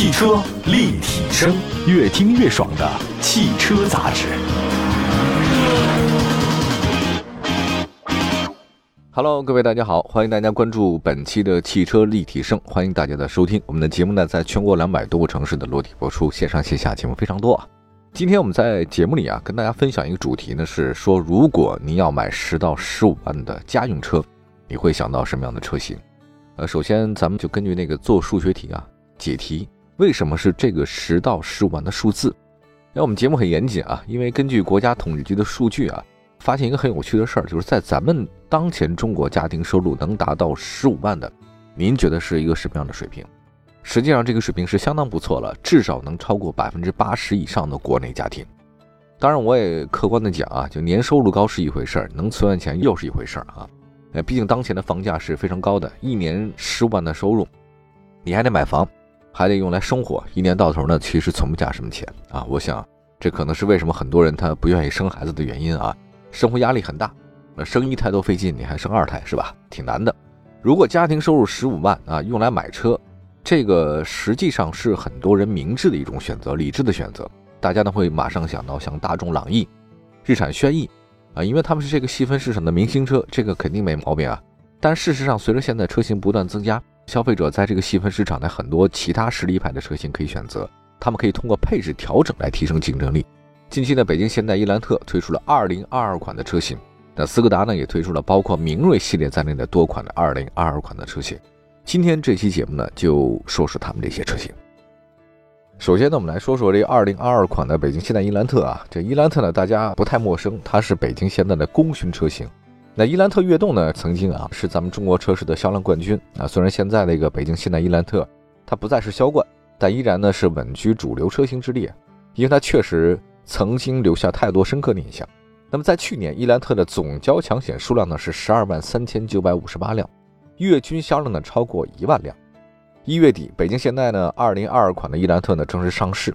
汽车立体声，越听越爽的汽车杂志。Hello，各位大家好，欢迎大家关注本期的汽车立体声，欢迎大家的收听。我们的节目呢，在全国两百多个城市的落地播出，线上线下节目非常多啊。今天我们在节目里啊，跟大家分享一个主题呢，是说如果您要买十到十五万的家用车，你会想到什么样的车型？呃，首先咱们就根据那个做数学题啊，解题，为什么是这个十到十五万的数字？那我们节目很严谨啊，因为根据国家统计局的数据啊。发现一个很有趣的事儿，就是在咱们当前中国家庭收入能达到十五万的，您觉得是一个什么样的水平？实际上，这个水平是相当不错了，至少能超过百分之八十以上的国内家庭。当然，我也客观的讲啊，就年收入高是一回事儿，能存完钱又是一回事儿啊。呃，毕竟当前的房价是非常高的，一年十五万的收入，你还得买房，还得用来生活，一年到头呢，其实存不下什么钱啊。我想，这可能是为什么很多人他不愿意生孩子的原因啊。生活压力很大，那生一胎都费劲，你还生二胎是吧？挺难的。如果家庭收入十五万啊，用来买车，这个实际上是很多人明智的一种选择，理智的选择。大家呢会马上想到像大众朗逸、日产轩逸啊，因为他们是这个细分市场的明星车，这个肯定没毛病啊。但事实上，随着现在车型不断增加，消费者在这个细分市场的很多其他实力派的车型可以选择，他们可以通过配置调整来提升竞争力。近期呢，北京现代伊兰特推出了2022款的车型，那斯柯达呢也推出了包括明锐系列在内的多款的2022款的车型。今天这期节目呢，就说说他们这些车型。首先呢，我们来说说这2022款的北京现代伊兰特啊，这伊兰特呢大家不太陌生，它是北京现代的功勋车型。那伊兰特悦动呢，曾经啊是咱们中国车市的销量冠军啊。虽然现在那个北京现代伊兰特它不再是销冠，但依然呢是稳居主流车型之列，因为它确实。曾经留下太多深刻的印象。那么在去年，伊兰特的总交强险数量呢是十二万三千九百五十八辆，月均销量呢超过一万辆。一月底，北京现代呢二零二二款的伊兰特呢正式上市，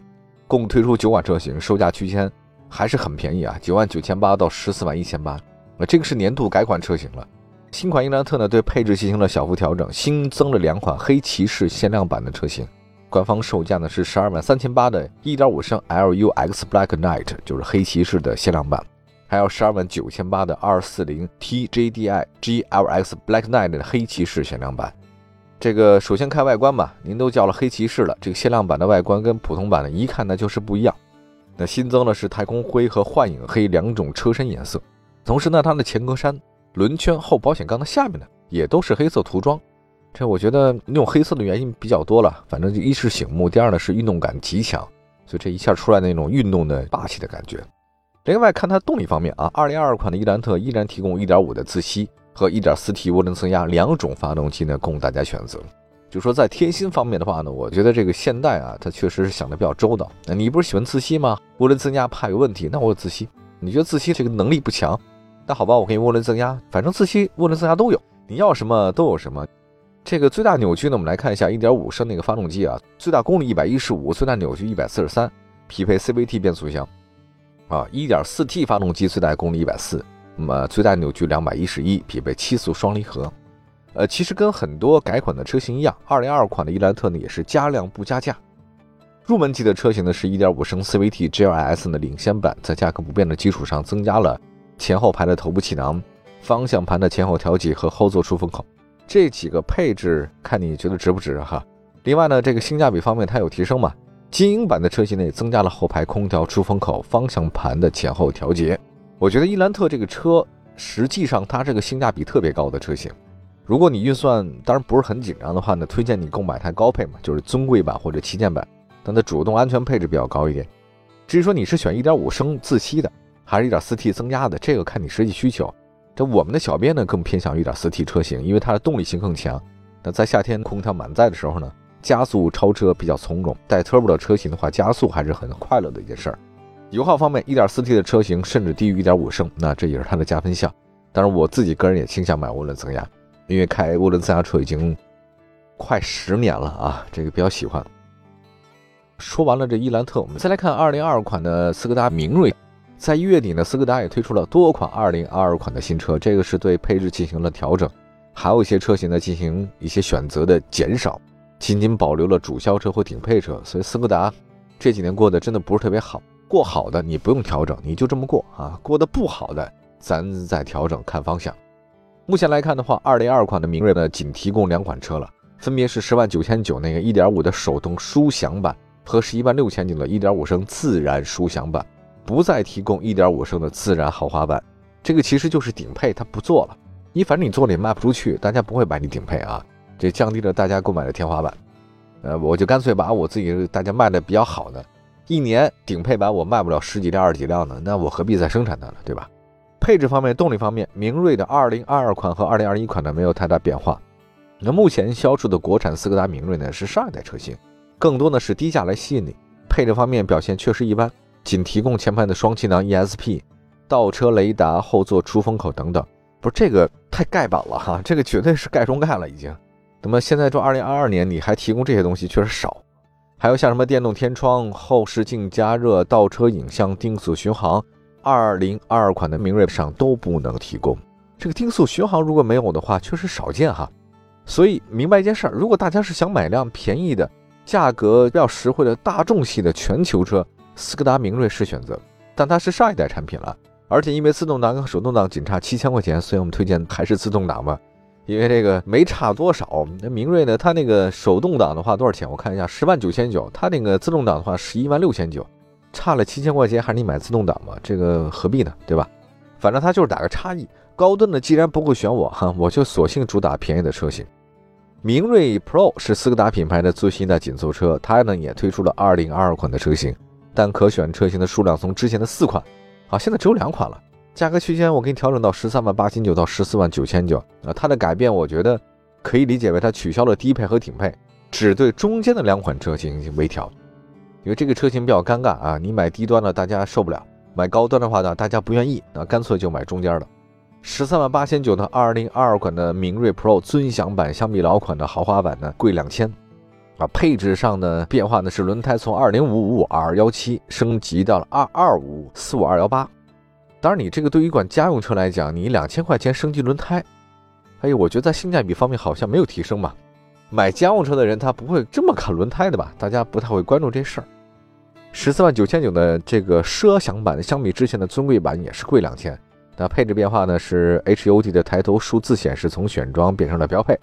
共推出九款车型，售价区间还是很便宜啊，九万九千八到十四万一千八。那这个是年度改款车型了。新款伊兰特呢对配置进行了小幅调整，新增了两款黑骑士限量版的车型。官方售价呢是十二万三千八的1.5升 LUX Black Knight，就是黑骑士的限量版，还有十二万九千八的240 TJDI GLX Black Knight 的黑骑士限量版。这个首先看外观吧，您都叫了黑骑士了，这个限量版的外观跟普通版的一看呢就是不一样。那新增的是太空灰和幻影黑两种车身颜色，同时呢，它的前格栅、轮圈、后保险杠的下面呢也都是黑色涂装。这我觉得用黑色的原因比较多了，反正就一是醒目，第二呢是运动感极强，所以这一下出来那种运动的霸气的感觉。另外看它动力方面啊，二零二二款的伊兰特依然提供一点五的自吸和一点四 T 涡轮增压两种发动机呢供大家选择。就说在贴心方面的话呢，我觉得这个现代啊，它确实是想的比较周到。那你不是喜欢自吸吗？涡轮增压怕有问题，那我有自吸。你觉得自吸这个能力不强？那好吧，我给你涡轮增压，反正自吸、涡轮增压都有，你要什么都有什么。这个最大扭矩呢，我们来看一下1.5升那个发动机啊，最大功率115，最大扭矩143，匹配 CVT 变速箱啊。1.4T 发动机最大功率140，那么最大扭矩211，匹配七速双离合。呃，其实跟很多改款的车型一样，202款的伊兰特呢也是加量不加价。入门级的车型呢是1.5升 CVT GLS 的领先版，在价格不变的基础上增加了前后排的头部气囊、方向盘的前后调节和后座出风口。这几个配置看你觉得值不值哈？另外呢，这个性价比方面它有提升嘛？精英版的车型内增加了后排空调出风口、方向盘的前后调节。我觉得伊兰特这个车实际上它这个性价比特别高的车型。如果你预算当然不是很紧张的话呢，推荐你购买台高配嘛，就是尊贵版或者旗舰版，但它主动安全配置比较高一点。至于说你是选1.5升自吸的，还是一点四 T 增压的，这个看你实际需求。这我们的小编呢更偏向于一点四 T 车型，因为它的动力性更强。那在夏天空调满载的时候呢，加速超车比较从容。带 turbo 的车型的话，加速还是很快乐的一件事儿。油耗方面，一点四 T 的车型甚至低于一点五升，那这也是它的加分项。当然，我自己个人也倾向买涡轮增压，因为开涡轮增压车已经快十年了啊，这个比较喜欢。说完了这伊兰特，我们再来看二零二二款的斯柯达明锐。在一月底呢，斯柯达也推出了多款2022款的新车，这个是对配置进行了调整，还有一些车型呢进行一些选择的减少。仅仅保留了主销车或顶配车，所以斯柯达这几年过得真的不是特别好。过好的你不用调整，你就这么过啊；过得不好的，咱再调整看方向。目前来看的话，二零二款的明锐呢，仅提供两款车了，分别是十万九千九那个一点五的手动舒享版和十一万六千九的一点五升自然舒享版，不再提供一点五升的自然豪华版。这个其实就是顶配，它不做了。你反正你做了也卖不出去，大家不会买你顶配啊，这降低了大家购买的天花板。呃，我就干脆把我自己大家卖的比较好的，一年顶配版我卖不了十几辆、二十几辆的，那我何必再生产它呢？对吧？配置方面、动力方面，明锐的2022款和2021款呢没有太大变化。那目前销售的国产斯柯达明锐呢是上一代车型，更多呢是低价来吸引你。配置方面表现确实一般，仅提供前排的双气囊 ESP。倒车雷达、后座出风口等等，不是这个太盖板了哈，这个绝对是盖中盖了已经。那么现在这二零二二年你还提供这些东西确实少，还有像什么电动天窗、后视镜加热、倒车影像、定速巡航，二零二二款的明锐上都不能提供。这个定速巡航如果没有的话，确实少见哈。所以明白一件事儿，如果大家是想买辆便宜的、价格比较实惠的大众系的全球车，斯柯达明锐是选择，但它是上一代产品了。而且因为自动挡跟手动挡仅差七千块钱，所以我们推荐还是自动挡吧。因为这个没差多少。那明锐呢，它那个手动挡的话多少钱？我看一下，十万九千九。它那个自动挡的话十一万六千九，差了七千块钱，还是你买自动挡吧？这个何必呢？对吧？反正它就是打个差异。高端的既然不会选我哈，我就索性主打便宜的车型。明锐 Pro 是斯柯达品牌的最新的紧凑车，它呢也推出了二零二二款的车型，但可选车型的数量从之前的四款。好，现在只有两款了，价格区间我给你调整到十三万八千九到十四万九千九啊。它的改变，我觉得可以理解为它取消了低配和顶配，只对中间的两款车型进行微调。因为这个车型比较尴尬啊，你买低端的大家受不了，买高端的话呢大家不愿意，那干脆就买中间的。十三万八千九的二零二二款的明锐 Pro 尊享版，相比老款的豪华版呢贵两千。啊，配置上的变化呢是轮胎从二零五五二幺七升级到了二二五四五二幺八。当然，你这个对于一款家用车来讲，你两千块钱升级轮胎，哎呦，我觉得在性价比方面好像没有提升嘛。买家用车的人他不会这么看轮胎的吧？大家不太会关注这事儿。十四万九千九的这个奢享版，相比之前的尊贵版也是贵两千。那配置变化呢是 HUD 的抬头数字显示从选装变成了标配。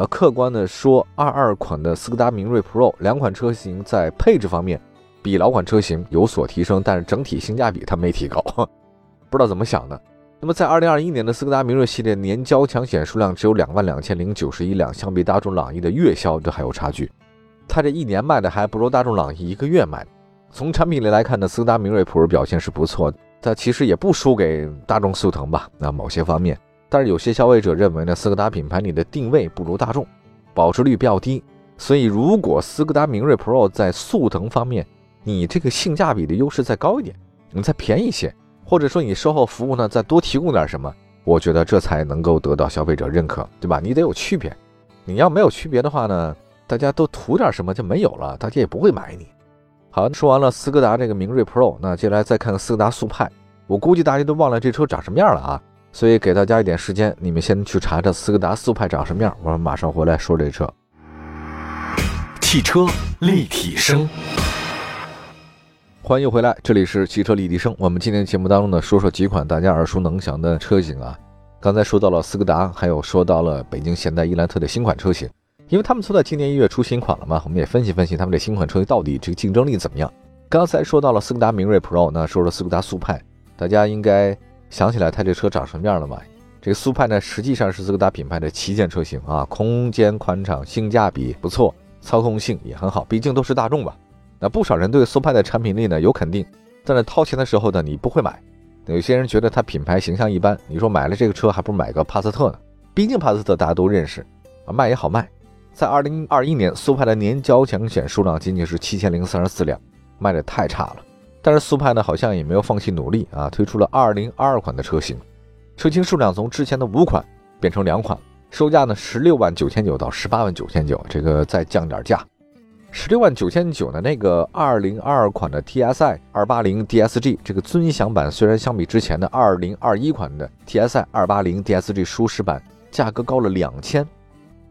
那客观的说，二二款的斯柯达明锐 Pro 两款车型在配置方面比老款车型有所提升，但是整体性价比它没提高，不知道怎么想的。那么在二零二一年的斯柯达明锐系列年交强险数量只有两万两千零九十一辆，相比大众朗逸的月销这还有差距，它这一年卖的还不如大众朗逸一个月卖。从产品力来看呢，斯柯达明锐 Pro 表现是不错的，它其实也不输给大众速腾吧？那某些方面。但是有些消费者认为呢，斯柯达品牌里的定位不如大众，保值率比较低，所以如果斯柯达明锐 Pro 在速腾方面，你这个性价比的优势再高一点，你再便宜些，或者说你售后服务呢再多提供点什么，我觉得这才能够得到消费者认可，对吧？你得有区别，你要没有区别的话呢，大家都图点什么就没有了，大家也不会买你。好，说完了斯柯达这个明锐 Pro，那接下来再看看斯柯达速派，我估计大家都忘了这车长什么样了啊。所以给大家一点时间，你们先去查查斯柯达速派长什么样。我们马上回来说这车。汽车立体声，欢迎回来，这里是汽车立体声。我们今天节目当中呢，说说几款大家耳熟能详的车型啊。刚才说到了斯柯达，还有说到了北京现代伊兰特的新款车型，因为他们都在今年一月出新款了嘛，我们也分析分析他们这新款车型到底这个竞争力怎么样。刚才说到了斯柯达明锐 Pro，那说说斯柯达速派，大家应该。想起来它这车长什么样了吗？这个速派呢，实际上是斯柯达品牌的旗舰车型啊，空间宽敞，性价比不错，操控性也很好，毕竟都是大众吧。那不少人对速派的产品力呢有肯定，但是掏钱的时候呢，你不会买。有些人觉得它品牌形象一般，你说买了这个车还不如买个帕萨特呢？毕竟帕萨特大家都认识啊，卖也好卖。在二零二一年，速派的年交强险数量仅仅是七千零三十四辆，卖的太差了。但是速派呢，好像也没有放弃努力啊，推出了二零二二款的车型，车型数量从之前的五款变成两款，售价呢十六万九千九到十八万九千九，这个再降点价。十六万九千九的那个二零二二款的 TSI 二八零 DSG 这个尊享版，虽然相比之前的二零二一款的 TSI 二八零 DSG 舒适版价格高了两千，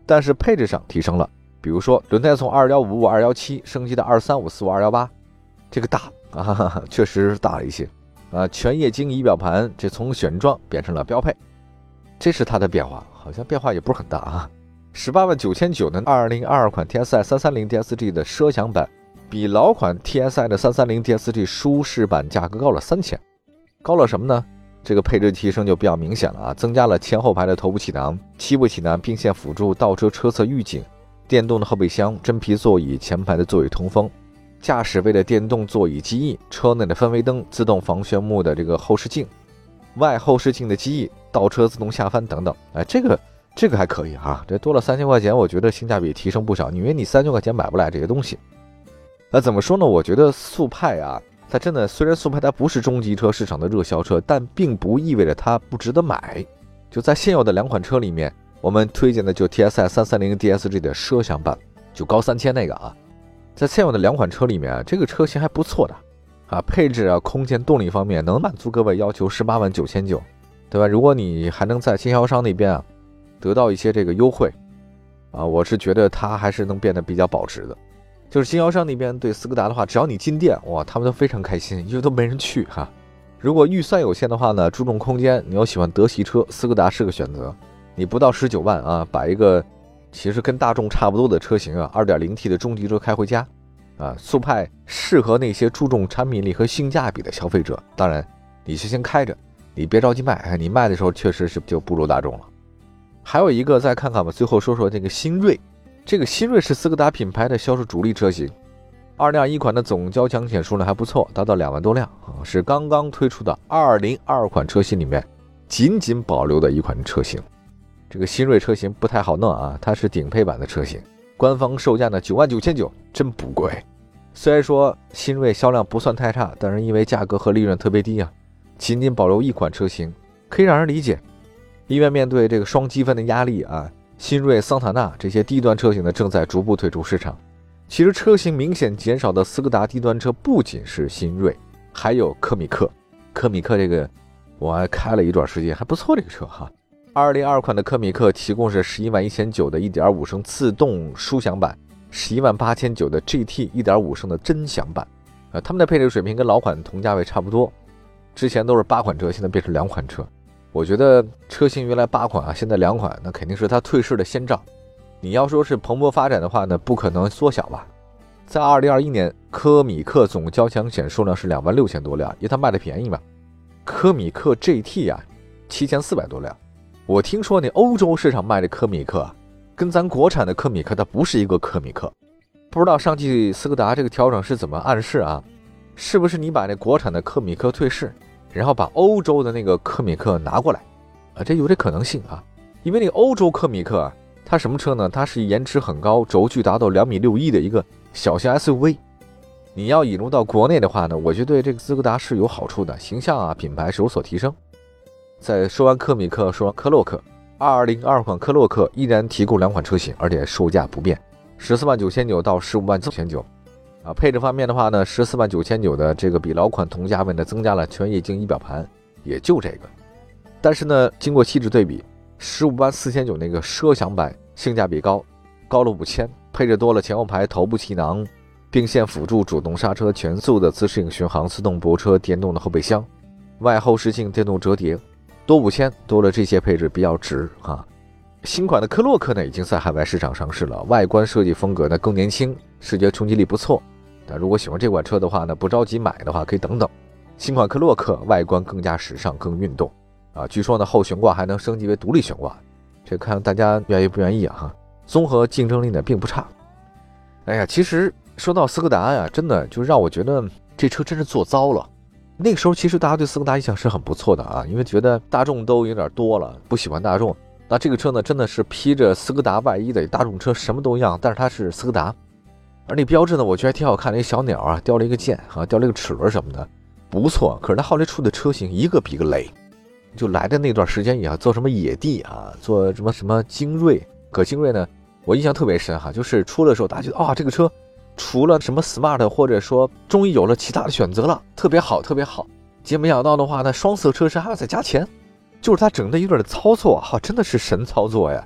但是配置上提升了，比如说轮胎从二幺五五二幺七升级到二三五四五二幺八，这个大啊，确实是大了一些啊。全液晶仪表盘这从选装变成了标配，这是它的变化，好像变化也不是很大啊。十八万九千九的二零二二款 TSI 三三零 DSG 的奢享版，比老款 TSI 的三三零 DSG 舒适版价格高了三千，高了什么呢？这个配置提升就比较明显了啊，增加了前后排的头部气囊、七部气囊并线辅助、倒车车侧预警、电动的后备箱、真皮座椅、前排的座椅通风、驾驶位的电动座椅记忆、车内的氛围灯、自动防眩目的这个后视镜、外后视镜的记忆、倒车自动下翻等等，哎，这个。这个还可以哈，这多了三千块钱，我觉得性价比提升不少。因为你三千块钱买不来这些东西。那怎么说呢？我觉得速派啊，它真的虽然速派它不是中级车市场的热销车，但并不意味着它不值得买。就在现有的两款车里面，我们推荐的就 T S I 三三零 D S G 的奢享版，就高三千那个啊。在现有的两款车里面，这个车型还不错的啊，配置啊、空间、动力方面能满足各位要求，十八万九千九，对吧？如果你还能在经销商那边啊。得到一些这个优惠，啊，我是觉得它还是能变得比较保值的。就是经销商那边对斯柯达的话，只要你进店，哇，他们都非常开心，因为都没人去哈。如果预算有限的话呢，注重空间，你又喜欢德系车，斯柯达是个选择。你不到十九万啊，把一个其实跟大众差不多的车型啊，二点零 T 的中级车开回家，啊，速派适合那些注重产品力和性价比的消费者。当然，你是先开着，你别着急卖，你卖的时候确实是就不如大众了。还有一个，再看看吧。最后说说这个新锐，这个新锐是斯柯达品牌的销售主力车型。二零二一款的总交强险数量还不错，达到两万多辆啊，是刚刚推出的二零二二款车型里面仅仅保留的一款车型。这个新锐车型不太好弄啊，它是顶配版的车型，官方售价呢九万九千九，真不贵。虽然说新锐销量不算太差，但是因为价格和利润特别低啊，仅仅保留一款车型，可以让人理解。因为面对这个双积分的压力啊，新锐、桑塔纳这些低端车型呢正在逐步退出市场。其实车型明显减少的斯柯达低端车不仅是新锐，还有科米克。科米克这个我还开了一段时间，还不错这个车哈。二零二款的科米克提供是十一万一千九的一点五升自动舒享版，十一万八千九的 GT 一点五升的臻享版。呃，他们的配置水平跟老款同价位差不多，之前都是八款车，现在变成两款车。我觉得车型原来八款啊，现在两款，那肯定是它退市的先兆。你要说是蓬勃发展的话呢，不可能缩小吧？在二零二一年，科米克总交强险数量是两万六千多辆，因为它卖的便宜嘛。科米克 GT 啊，七千四百多辆。我听说那欧洲市场卖的科米克，跟咱国产的科米克它不是一个科米克。不知道上汽斯柯达这个调整是怎么暗示啊？是不是你把那国产的科米克退市？然后把欧洲的那个科米克拿过来，啊，这有这可能性啊，因为那欧洲科米克啊它什么车呢？它是延迟很高、轴距达到两米六一的一个小型 SUV。你要引入到国内的话呢，我觉得对这个斯柯达是有好处的，形象啊、品牌是有所提升。在说完科米克，说完科洛克，二零二款科洛克依然提供两款车型，而且售价不变，十四万九千九到十五万九千九。啊，配置方面的话呢，十四万九千九的这个比老款同价位呢增加了全液晶仪表盘，也就这个。但是呢，经过细致对比，十五万四千九那个奢享版性价比高，高了五千，配置多了前后排头部气囊、并线辅助、主动刹车、全速的自适应巡航、自动泊车、电动的后备箱、外后视镜电动折叠，多五千，多了这些配置比较值啊。新款的科洛克呢已经在海外市场上市了，外观设计风格呢更年轻，视觉冲击力不错。但如果喜欢这款车的话呢，不着急买的话，可以等等。新款科洛克外观更加时尚，更运动啊！据说呢，后悬挂还能升级为独立悬挂，这看大家愿意不愿意啊？综合竞争力呢并不差。哎呀，其实说到斯柯达呀，真的就让我觉得这车真是做糟了。那个时候其实大家对斯柯达印象是很不错的啊，因为觉得大众都有点多了，不喜欢大众。那这个车呢，真的是披着斯柯达外衣的大众车，什么都一样，但是它是斯柯达。而那标志呢，我觉得还挺好看的，一小鸟啊，雕了一个剑啊，雕了一个齿轮什么的，不错。可是它后来出的车型一个比一个雷，就来的那段时间也做什么野地啊，做什么什么精锐。可精锐呢，我印象特别深哈，就是出的时候大家觉得啊，这个车除了什么 smart，或者说终于有了其他的选择了，特别好，特别好。结果没想到的话呢，双色车身还要再加钱，就是它整的有点操作哈，真的是神操作呀。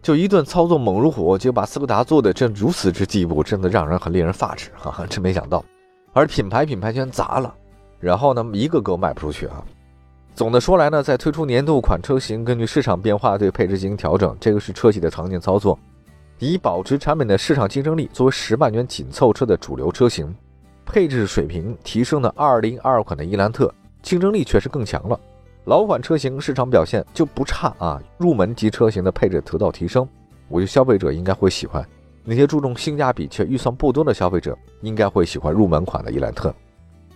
就一顿操作猛如虎，就把斯柯达做的这如此之地步，真的让人很令人发指哈！哈真没想到，而品牌品牌全砸了，然后呢，一个个卖不出去啊。总的说来呢，在推出年度款车型，根据市场变化对配置进行调整，这个是车企的常见操作，以保持产品的市场竞争力。作为十万元紧凑车的主流车型，配置水平提升的2022款的伊兰特竞争力确实更强了。老款车型市场表现就不差啊，入门级车型的配置得到提升，我觉得消费者应该会喜欢。那些注重性价比却预算不多的消费者，应该会喜欢入门款的伊兰特。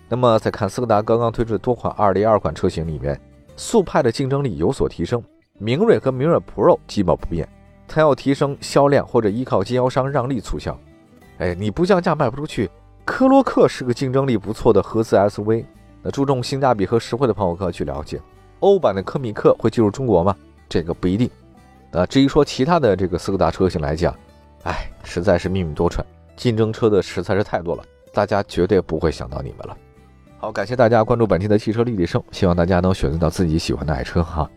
那么再看斯柯达刚刚推出的多款202款车型里面，速派的竞争力有所提升，明锐和明锐 Pro 基本不变。它要提升销量或者依靠经销商让利促销。哎，你不降价卖不出去。科洛克是个竞争力不错的合资 SUV，那注重性价比和实惠的朋友可以去了解。欧版的科米克会进入中国吗？这个不一定。啊，至于说其他的这个斯柯达车型来讲，哎，实在是命运多舛，竞争车的实在是太多了，大家绝对不会想到你们了。好，感谢大家关注本期的汽车立体声，希望大家能选择到自己喜欢的爱车哈。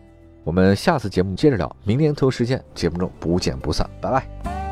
我们下次节目接着聊，明天同一时间节目中不见不散，拜拜。